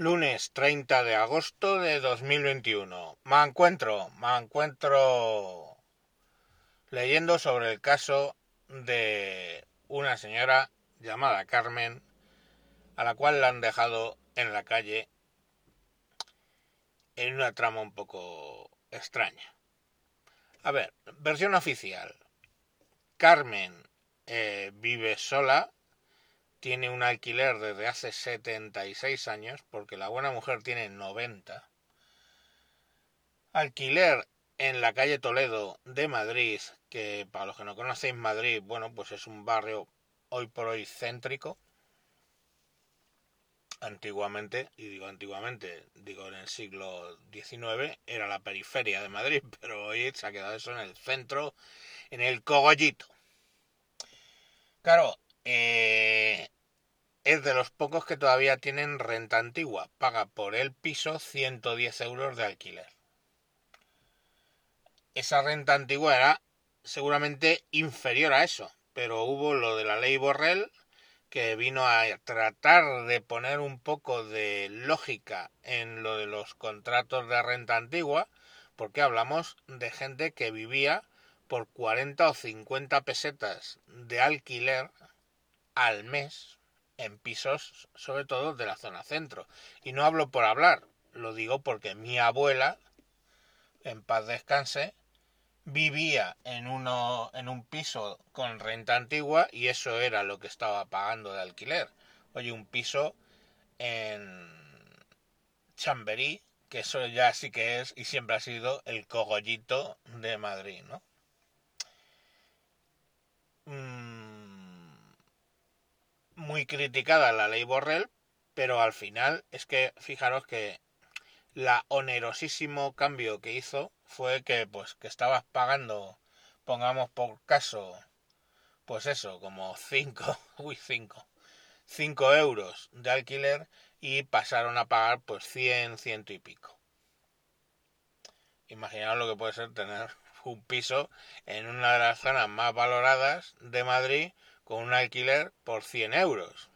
Lunes 30 de agosto de 2021. Me encuentro, me encuentro leyendo sobre el caso de una señora llamada Carmen, a la cual la han dejado en la calle en una trama un poco extraña. A ver, versión oficial. Carmen eh, vive sola tiene un alquiler desde hace 76 años, porque la buena mujer tiene 90. Alquiler en la calle Toledo de Madrid, que para los que no conocéis Madrid, bueno, pues es un barrio hoy por hoy céntrico. Antiguamente, y digo antiguamente, digo en el siglo XIX, era la periferia de Madrid, pero hoy se ha quedado eso en el centro, en el cogollito. Claro, eh, es de los pocos que todavía tienen renta antigua. Paga por el piso 110 euros de alquiler. Esa renta antigua era seguramente inferior a eso, pero hubo lo de la ley Borrell que vino a tratar de poner un poco de lógica en lo de los contratos de renta antigua, porque hablamos de gente que vivía por 40 o 50 pesetas de alquiler al mes en pisos, sobre todo de la zona centro. Y no hablo por hablar, lo digo porque mi abuela, en paz descanse, vivía en, uno, en un piso con renta antigua y eso era lo que estaba pagando de alquiler. Oye, un piso en Chamberí, que eso ya sí que es y siempre ha sido el cogollito de Madrid, ¿no? Muy criticada la ley Borrell, pero al final es que fijaros que la onerosísimo cambio que hizo fue que pues que estabas pagando, pongamos por caso, pues eso, como 5, uy 5, 5 euros de alquiler y pasaron a pagar pues 100, ciento y pico. Imaginaos lo que puede ser tener un piso en una de las zonas más valoradas de Madrid con un alquiler por 100 euros,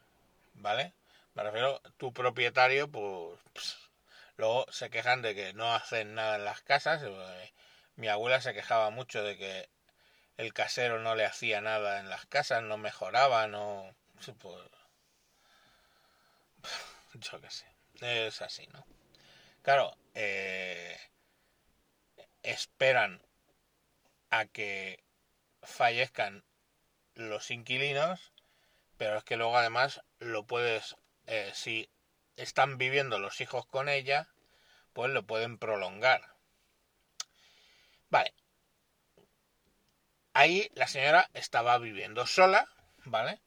¿vale? Me refiero, tu propietario, pues, luego se quejan de que no hacen nada en las casas. Eh, mi abuela se quejaba mucho de que el casero no le hacía nada en las casas, no mejoraba, no... Pues, yo qué sé, es así, ¿no? Claro, eh, esperan a que fallezcan los inquilinos, pero es que luego además lo puedes, eh, si están viviendo los hijos con ella, pues lo pueden prolongar. Vale. Ahí la señora estaba viviendo sola, ¿vale?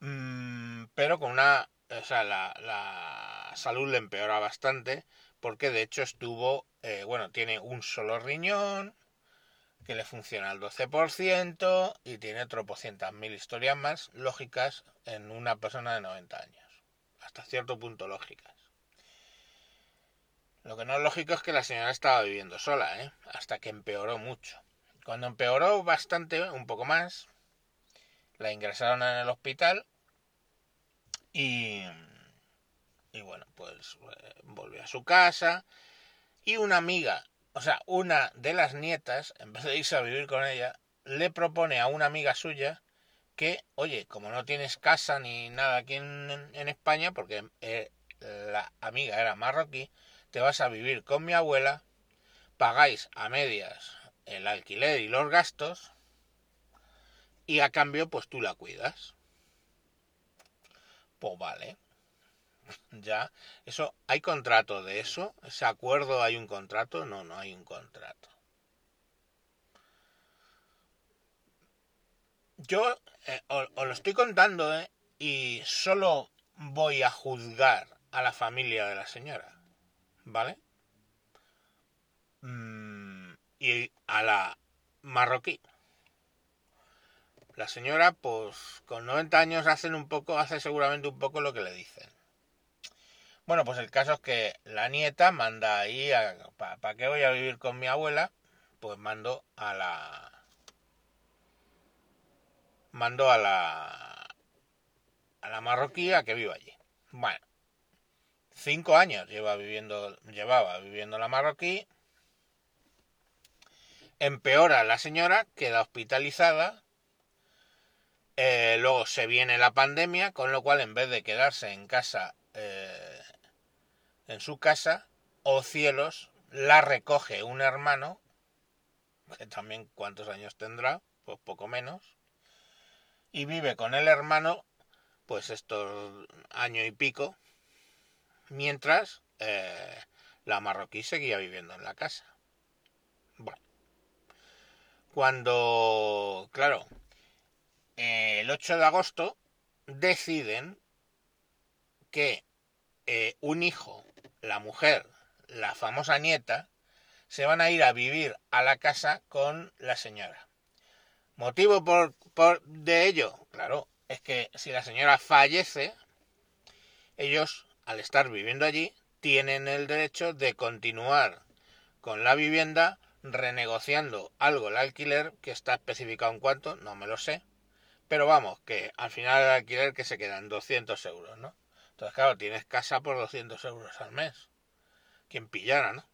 Mm, pero con una... O sea, la, la, salud le empeora bastante porque de hecho estuvo... Eh, bueno, tiene un solo riñón, que le funciona al 12% y tiene tropocientas mil historias más lógicas en una persona de 90 años. Hasta cierto punto lógicas. Lo que no es lógico es que la señora estaba viviendo sola, ¿eh? hasta que empeoró mucho. Cuando empeoró bastante, un poco más, la ingresaron en el hospital y, y bueno, pues eh, volvió a su casa y una amiga o sea, una de las nietas, en vez de irse a vivir con ella, le propone a una amiga suya que, oye, como no tienes casa ni nada aquí en, España, porque eh, la amiga era marroquí, te vas a vivir con mi abuela, pagáis a medias el alquiler y los gastos, y a cambio, pues tú la cuidas. Pues vale ya. Eso, ¿hay contrato de eso? ¿Ese acuerdo hay un contrato? No, no hay un contrato. Yo eh, os, lo estoy contando, ¿eh? Y solo voy a juzgar a la familia de la señora. ¿Vale? Mm, y a la marroquí. La señora, pues con 90 años hacen un poco, hace seguramente un poco lo que le dicen. Bueno, pues el caso es que la nieta manda ahí, ¿para pa qué voy a vivir con mi abuela? Pues mando a la... Mando a la... A la marroquí a que viva allí. Bueno. cinco años lleva viviendo, llevaba viviendo la marroquí. Empeora la señora, queda hospitalizada. Eh, luego se viene la pandemia, con lo cual en vez de quedarse en casa, en su casa, o cielos, la recoge un hermano, que también cuántos años tendrá, pues poco menos, y vive con el hermano, pues estos año y pico, mientras eh, la marroquí seguía viviendo en la casa. Bueno, cuando, claro, el 8 de agosto deciden que eh, un hijo, la mujer, la famosa nieta, se van a ir a vivir a la casa con la señora. ¿Motivo por, por de ello? Claro, es que si la señora fallece, ellos al estar viviendo allí, tienen el derecho de continuar con la vivienda renegociando algo el alquiler que está especificado en cuanto, no me lo sé, pero vamos, que al final el alquiler que se quedan 200 euros, ¿no? Entonces, claro, tienes casa por 200 euros al mes. Quien pillara, ¿no?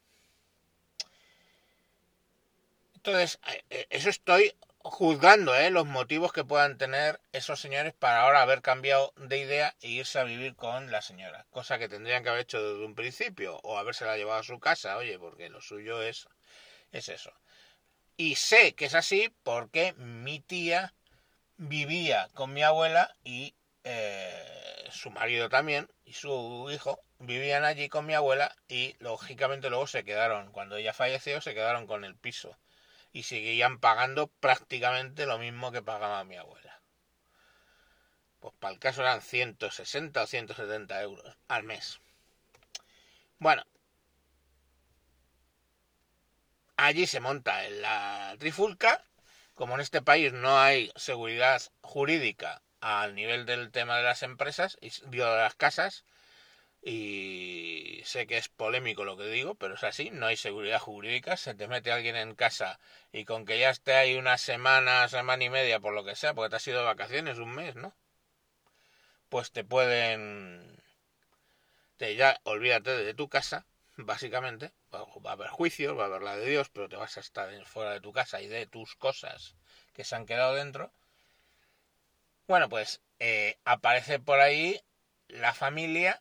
Entonces, eh, eh, eso estoy juzgando ¿eh? los motivos que puedan tener esos señores para ahora haber cambiado de idea e irse a vivir con la señora, cosa que tendrían que haber hecho desde un principio o habérsela llevado a su casa, oye, porque lo suyo es, es eso. Y sé que es así porque mi tía vivía con mi abuela y eh, su marido también y su hijo vivían allí con mi abuela y lógicamente luego se quedaron, cuando ella falleció, se quedaron con el piso y seguían pagando prácticamente lo mismo que pagaba mi abuela. Pues para el caso eran 160 o 170 euros al mes. Bueno, allí se monta en la trifulca. Como en este país no hay seguridad jurídica al nivel del tema de las empresas y de las casas, y sé que es polémico lo que digo, pero es así, no hay seguridad jurídica, se te mete alguien en casa y con que ya esté ahí una semana, semana y media, por lo que sea, porque te has ido de vacaciones un mes, ¿no? Pues te pueden... Te ya olvídate de tu casa, básicamente, va a haber juicios, va a haber la de Dios, pero te vas a estar fuera de tu casa y de tus cosas que se han quedado dentro. Bueno, pues eh, aparece por ahí la familia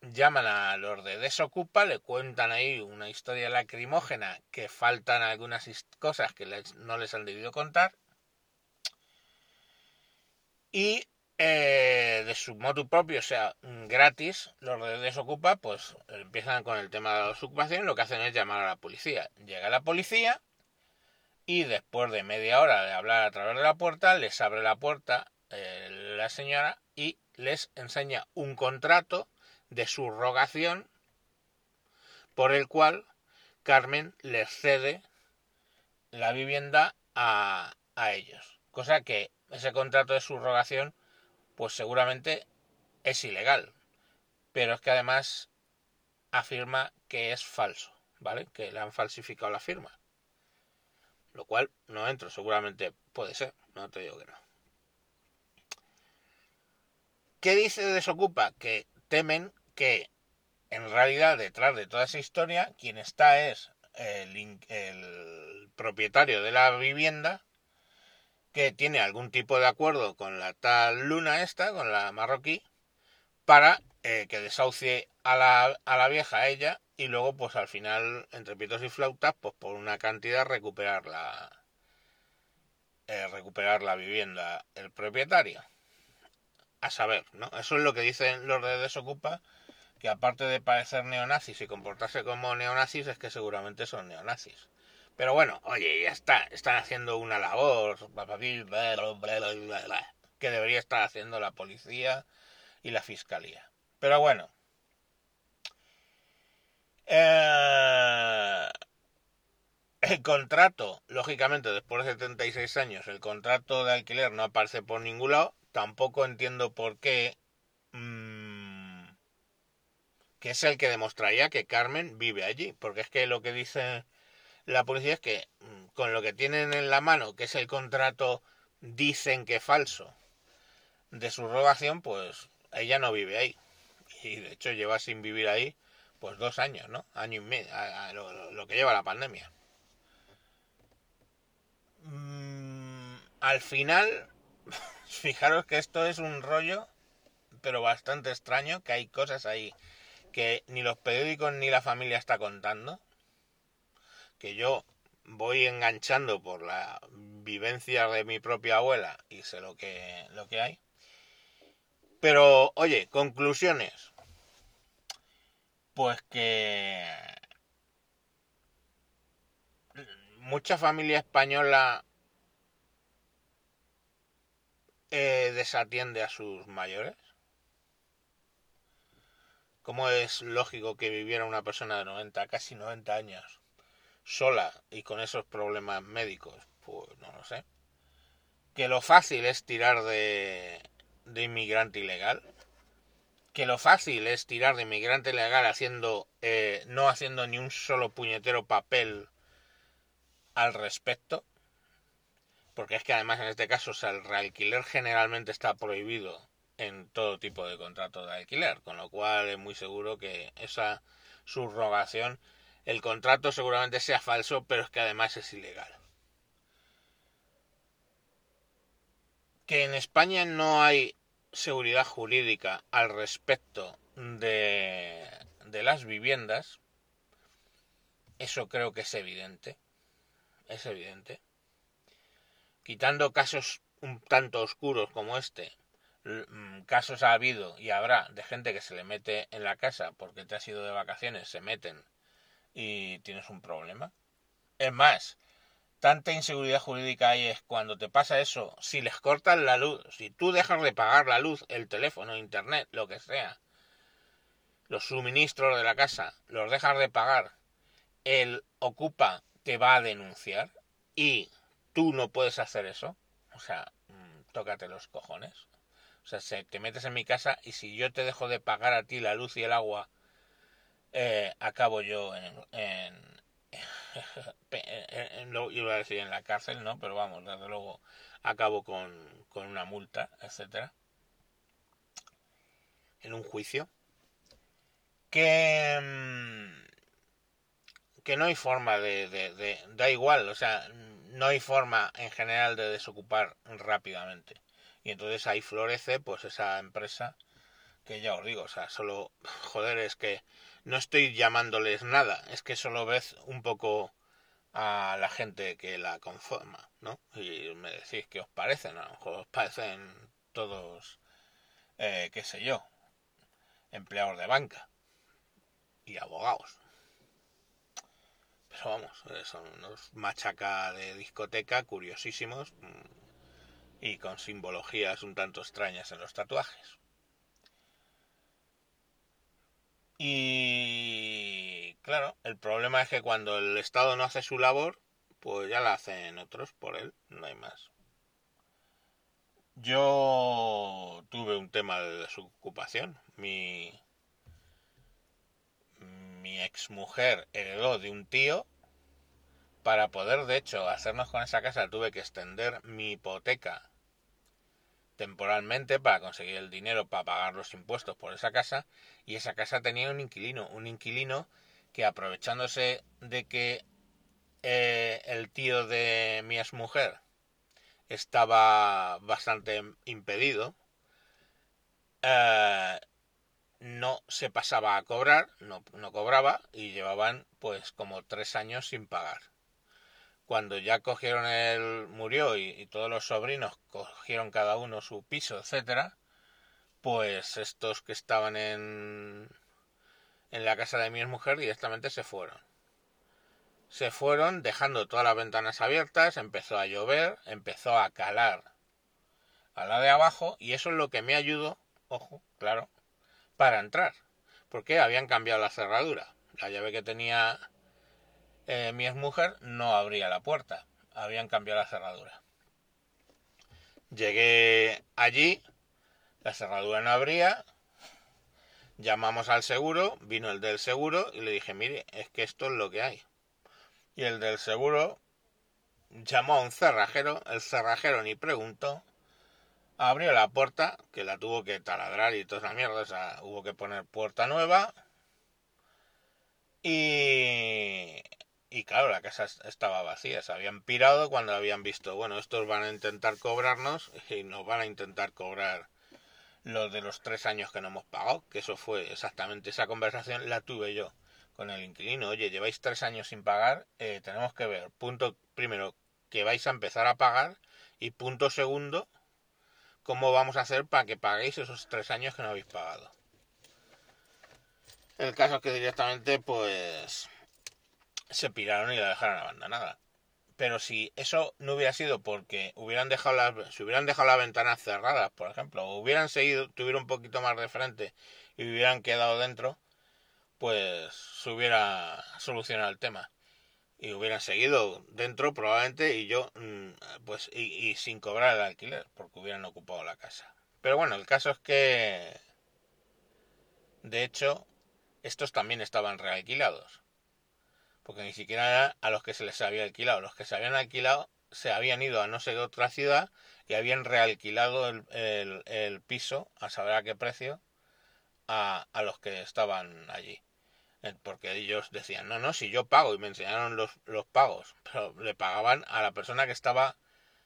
llaman a los de Desocupa, le cuentan ahí una historia lacrimógena que faltan algunas cosas que no les han debido contar. Y eh, de su modo propio, o sea, gratis, los de Desocupa, pues empiezan con el tema de la desocupación lo que hacen es llamar a la policía. Llega la policía y después de media hora de hablar a través de la puerta, les abre la puerta eh, la señora y les enseña un contrato de subrogación por el cual Carmen les cede la vivienda a, a ellos. Cosa que ese contrato de subrogación pues seguramente es ilegal. Pero es que además afirma que es falso, ¿vale? Que le han falsificado la firma. Lo cual no entro, seguramente puede ser, no te digo que no. ¿Qué dice Desocupa? Que temen que en realidad detrás de toda esa historia quien está es el, el propietario de la vivienda que tiene algún tipo de acuerdo con la tal luna esta, con la marroquí, para eh, que desahucie a la, a la vieja a ella y luego pues al final entre pitos y flautas pues por una cantidad recuperar la eh, recuperar la vivienda el propietario a saber no eso es lo que dicen los de desocupa que aparte de parecer neonazis y comportarse como neonazis, es que seguramente son neonazis. Pero bueno, oye, ya está, están haciendo una labor que debería estar haciendo la policía y la fiscalía. Pero bueno. Eh, el contrato, lógicamente, después de 76 años, el contrato de alquiler no aparece por ningún lado. Tampoco entiendo por qué... Mm, que es el que demostraría que Carmen vive allí, porque es que lo que dice la policía es que mm, con lo que tienen en la mano, que es el contrato, dicen que falso, de su rogación, pues ella no vive ahí. y de hecho lleva sin vivir ahí pues dos años, ¿no? Año y medio, lo, que lleva la pandemia. Mm, al final, fijaros que esto es un rollo, pero bastante extraño, que hay cosas ahí que ni los periódicos ni la familia está contando, que yo voy enganchando por la vivencia de mi propia abuela y sé lo que, lo que hay. Pero, oye, conclusiones. Pues que mucha familia española eh, desatiende a sus mayores. ¿Cómo es lógico que viviera una persona de 90, casi 90 años, sola y con esos problemas médicos? Pues no lo sé. Que lo fácil es tirar de, de inmigrante ilegal. Que lo fácil es tirar de inmigrante ilegal haciendo, eh, no haciendo ni un solo puñetero papel al respecto. Porque es que además en este caso el realquiler generalmente está prohibido en todo tipo de contrato de alquiler, con lo cual es muy seguro que esa subrogación, el contrato seguramente sea falso, pero es que además es ilegal. Que en España no hay seguridad jurídica al respecto de, de las viviendas, eso creo que es evidente, es evidente. Quitando casos un tanto oscuros como este, Mm, casos ha habido y habrá de gente que se le mete en la casa porque te has ido de vacaciones, se meten y tienes un problema. Es más, tanta inseguridad jurídica hay es cuando te pasa eso, si les cortan la luz, si tú dejas de pagar la luz, el teléfono, internet, lo que sea, los suministros de la casa, los dejas de pagar, el ocupa te va a denunciar y tú no puedes hacer eso. O sea, mm, tócate los cojones. O sea, te metes en mi casa y si yo te dejo de pagar a ti la luz y el agua, eh, acabo yo en, en, en, lo, iba a decir en la cárcel, ¿no? Pero vamos, desde luego acabo con, con una multa, etcétera, en un juicio, que mm, que no hay forma de, de, de, da igual, o sea, no hay forma en general de desocupar rápidamente. Y entonces ahí florece pues esa empresa que ya os digo, o sea, solo, joder, es que no estoy llamándoles nada, es que solo ves un poco a la gente que la conforma, ¿no? Y me decís qué os parecen, a lo mejor os parecen todos, eh, qué sé yo, empleados de banca y abogados. Pero vamos, eh, son unos machaca de discoteca curiosísimos, mm, y con simbologías un tanto extrañas en los tatuajes. Y claro, el problema es que cuando el Estado no hace su labor, pues ya la hacen otros por él, no hay más. Yo tuve un tema de desocupación. Mi, mi exmujer heredó de un tío. Para poder, de hecho, hacernos con esa casa, tuve que extender mi hipoteca temporalmente para conseguir el dinero para pagar los impuestos por esa casa y esa casa tenía un inquilino, un inquilino que aprovechándose de que eh, el tío de mi mujer estaba bastante impedido, eh, no se pasaba a cobrar, no, no cobraba y llevaban pues como tres años sin pagar cuando ya cogieron el murió y, todos los sobrinos cogieron cada uno su piso, etcétera, pues estos que estaban en en la casa de mi mujer directamente se fueron. Se fueron dejando todas las ventanas abiertas, empezó a llover, empezó a calar a la de abajo y eso es lo que me ayudó, ojo, claro, para entrar, porque habían cambiado la cerradura. La llave que tenía eh, mi mujer no abría la puerta, habían cambiado la cerradura. Llegué allí, la cerradura no abría, llamamos al seguro, vino el del seguro y le dije, mire, es que esto es lo que hay. Y el del seguro llamó a un cerrajero, el cerrajero ni preguntó, Abrió la puerta, que la tuvo que taladrar y toda esa mierda, o sea, hubo que poner puerta nueva. Y, y claro, la casa estaba vacía, se habían pirado cuando habían visto, bueno, estos van a intentar cobrarnos y nos van a intentar cobrar lo de los tres años que no hemos pagado, que eso fue exactamente esa conversación, la tuve yo con el inquilino. Oye, lleváis tres años sin pagar, eh, tenemos que ver, punto primero, que vais a empezar a pagar y punto segundo, cómo vamos a hacer para que paguéis esos tres años que no habéis pagado. El caso es que directamente, pues, se piraron y la dejaron abandonada. Pero si eso no hubiera sido porque hubieran dejado las, si hubieran dejado las ventanas cerradas, por ejemplo, o hubieran seguido, tuviera un poquito más de frente y hubieran quedado dentro, pues se hubiera solucionado el tema. Y hubieran seguido dentro probablemente y yo, mm, pues, y, sin cobrar el alquiler, porque hubieran ocupado la casa. Pero bueno, el caso es que, de hecho, estos también estaban realquilados porque ni siquiera era a los que se les había alquilado. Los que se habían alquilado se habían ido a no sé qué otra ciudad y habían realquilado el, el, piso a saber a qué precio a, a, los que estaban allí. Eh, porque ellos decían, no, no, si yo pago y me enseñaron los, los pagos, pero le pagaban a la persona que estaba,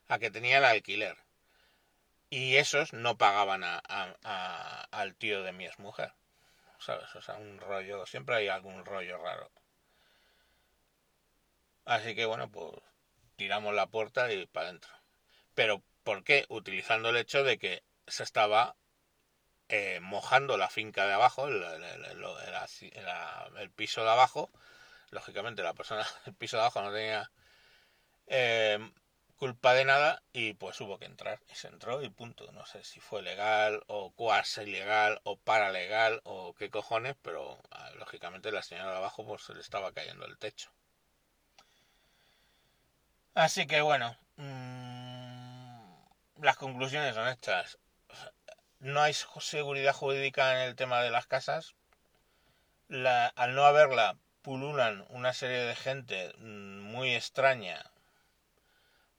a que tenía el alquiler. Y esos no pagaban a, a, al tío de mi exmujer. ¿Sabes? O sea, un rollo, siempre hay algún rollo raro. Así que bueno, pues tiramos la puerta y para adentro. Pero ¿por qué? Utilizando el hecho de que se estaba eh, mojando la finca de abajo, el, piso de abajo. Lógicamente la persona del piso de abajo no tenía eh, culpa de nada y pues hubo que entrar. Y se entró y punto. No sé si fue legal o cuasi ilegal o paralegal o qué cojones, pero ah, lógicamente la señora de abajo pues se le estaba cayendo el techo. Así que bueno, mmm, las conclusiones son estas. No hay seguridad jurídica en el tema de las casas. La, al no haberla, pululan una serie de gente mm, muy extraña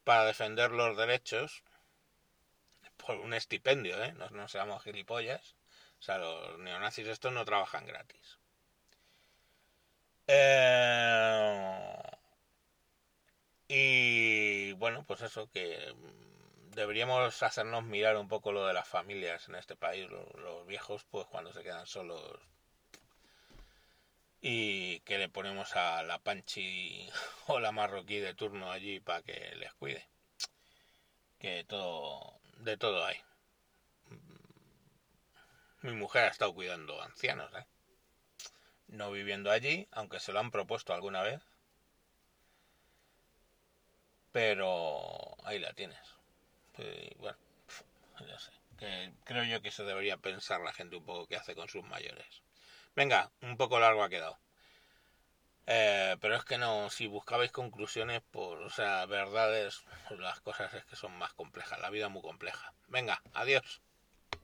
para defender los derechos por un estipendio, ¿eh? No, seamos gilipollas. O sea, los neonazis estos no trabajan gratis. Eh y bueno, pues eso, que mm, deberíamos hacernos mirar un poco lo de las familias en este país, los, viejos, pues cuando se quedan solos y que le ponemos a la panchi o la marroquí de turno allí para que les cuide. Que todo, de todo hay. Mi mujer ha estado cuidando ancianos, ¿eh? No viviendo allí, aunque se lo han propuesto alguna vez pero ahí la tienes. Bueno, ya sé. Que creo yo que eso debería pensar la gente un poco qué hace con sus mayores. Venga, un poco largo ha quedado. Eh, pero es que no, si buscabais conclusiones, por, o sea, verdades, pues las cosas es que son más complejas, la vida es muy compleja. Venga, adiós.